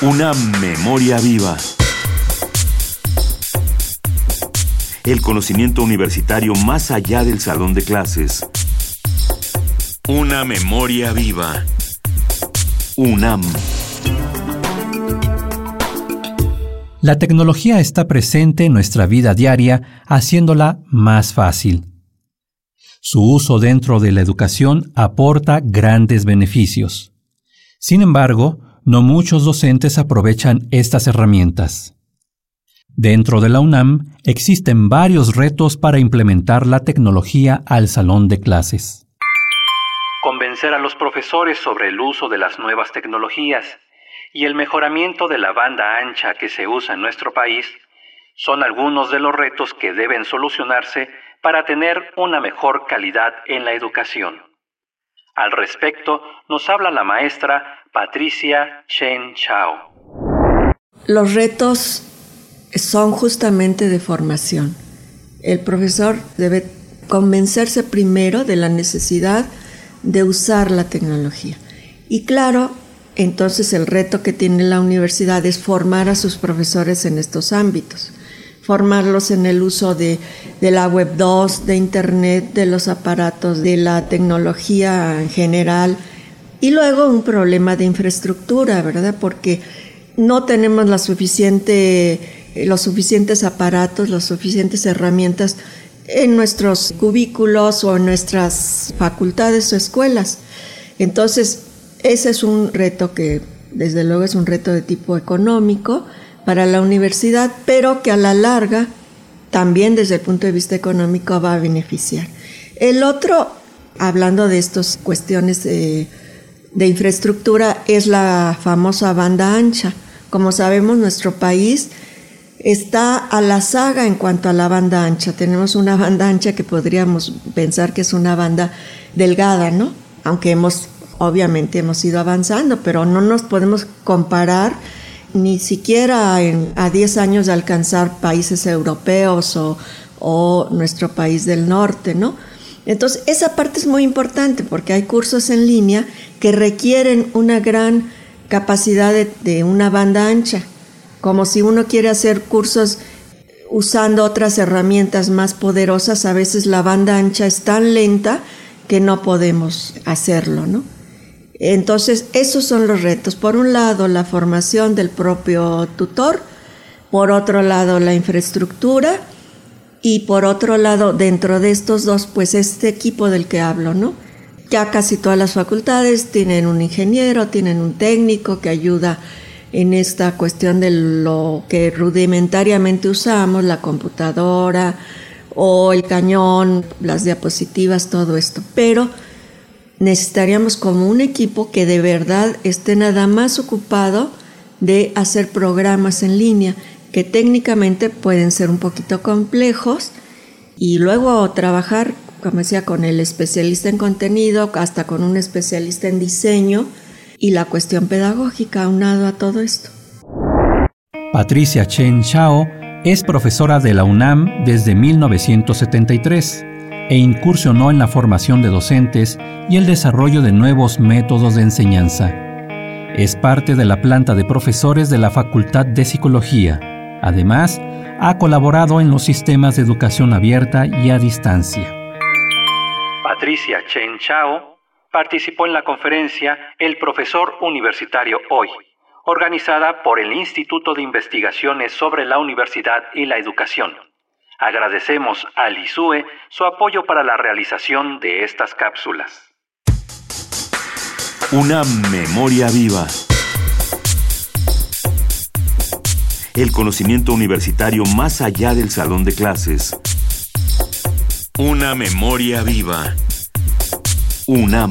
Una memoria viva. El conocimiento universitario más allá del salón de clases. Una memoria viva. UNAM. La tecnología está presente en nuestra vida diaria, haciéndola más fácil. Su uso dentro de la educación aporta grandes beneficios. Sin embargo, no muchos docentes aprovechan estas herramientas. Dentro de la UNAM existen varios retos para implementar la tecnología al salón de clases. Convencer a los profesores sobre el uso de las nuevas tecnologías y el mejoramiento de la banda ancha que se usa en nuestro país son algunos de los retos que deben solucionarse para tener una mejor calidad en la educación. Al respecto, nos habla la maestra Patricia Chen Chao. Los retos son justamente de formación. El profesor debe convencerse primero de la necesidad de usar la tecnología. Y claro, entonces el reto que tiene la universidad es formar a sus profesores en estos ámbitos formarlos en el uso de, la web 2, de internet, de los aparatos, de la tecnología en general. Y luego un problema de infraestructura, ¿verdad? Porque no tenemos suficiente, los suficientes aparatos, las suficientes herramientas en nuestros cubículos o en nuestras facultades o escuelas. Entonces, ese es un reto que desde luego es un reto de tipo económico, para la universidad, pero que a la larga también desde el punto de vista económico va a beneficiar. El otro, hablando de estas cuestiones de, infraestructura, es la famosa banda ancha. Como sabemos, nuestro país está a la saga en cuanto a la banda ancha. Tenemos una banda ancha que podríamos pensar que es una banda delgada, ¿no? Aunque hemos, obviamente hemos ido avanzando, pero no nos podemos comparar ni siquiera a 10 años de alcanzar países europeos o, nuestro país del norte, ¿no? Entonces, esa parte es muy importante porque hay cursos en línea que requieren una gran capacidad de, una banda ancha, como si uno quiere hacer cursos usando otras herramientas más poderosas, a veces la banda ancha es tan lenta que no podemos hacerlo, ¿no? Entonces, esos son los retos. Por un lado, la formación del propio tutor, por otro lado, la infraestructura y por otro lado, dentro de estos dos, pues este equipo del que hablo, ¿no? Ya casi todas las facultades tienen un ingeniero, tienen un técnico que ayuda en esta cuestión de lo que rudimentariamente usamos, la computadora o el cañón, las diapositivas, todo esto. Pero necesitaríamos como un equipo que de verdad esté nada más ocupado de hacer programas en línea que técnicamente pueden ser un poquito complejos y luego trabajar, como decía, con el especialista en contenido, hasta con un especialista en diseño y la cuestión pedagógica aunado a todo esto. Patricia Chen Chao es profesora de la UNAM desde 1973 e incursionó en la formación de docentes y el desarrollo de nuevos métodos de enseñanza. Es parte de la planta de profesores de la Facultad de Psicología. Además, ha colaborado en los sistemas de educación abierta y a distancia. Patricia Chen Chao participó en la conferencia El profesor universitario hoy, organizada por el Instituto de Investigaciones sobre la Universidad y la Educación. Agradecemos al ISUE su apoyo para la realización de estas cápsulas. Una memoria viva. El conocimiento universitario más allá del salón de clases. Una memoria viva. UNAM.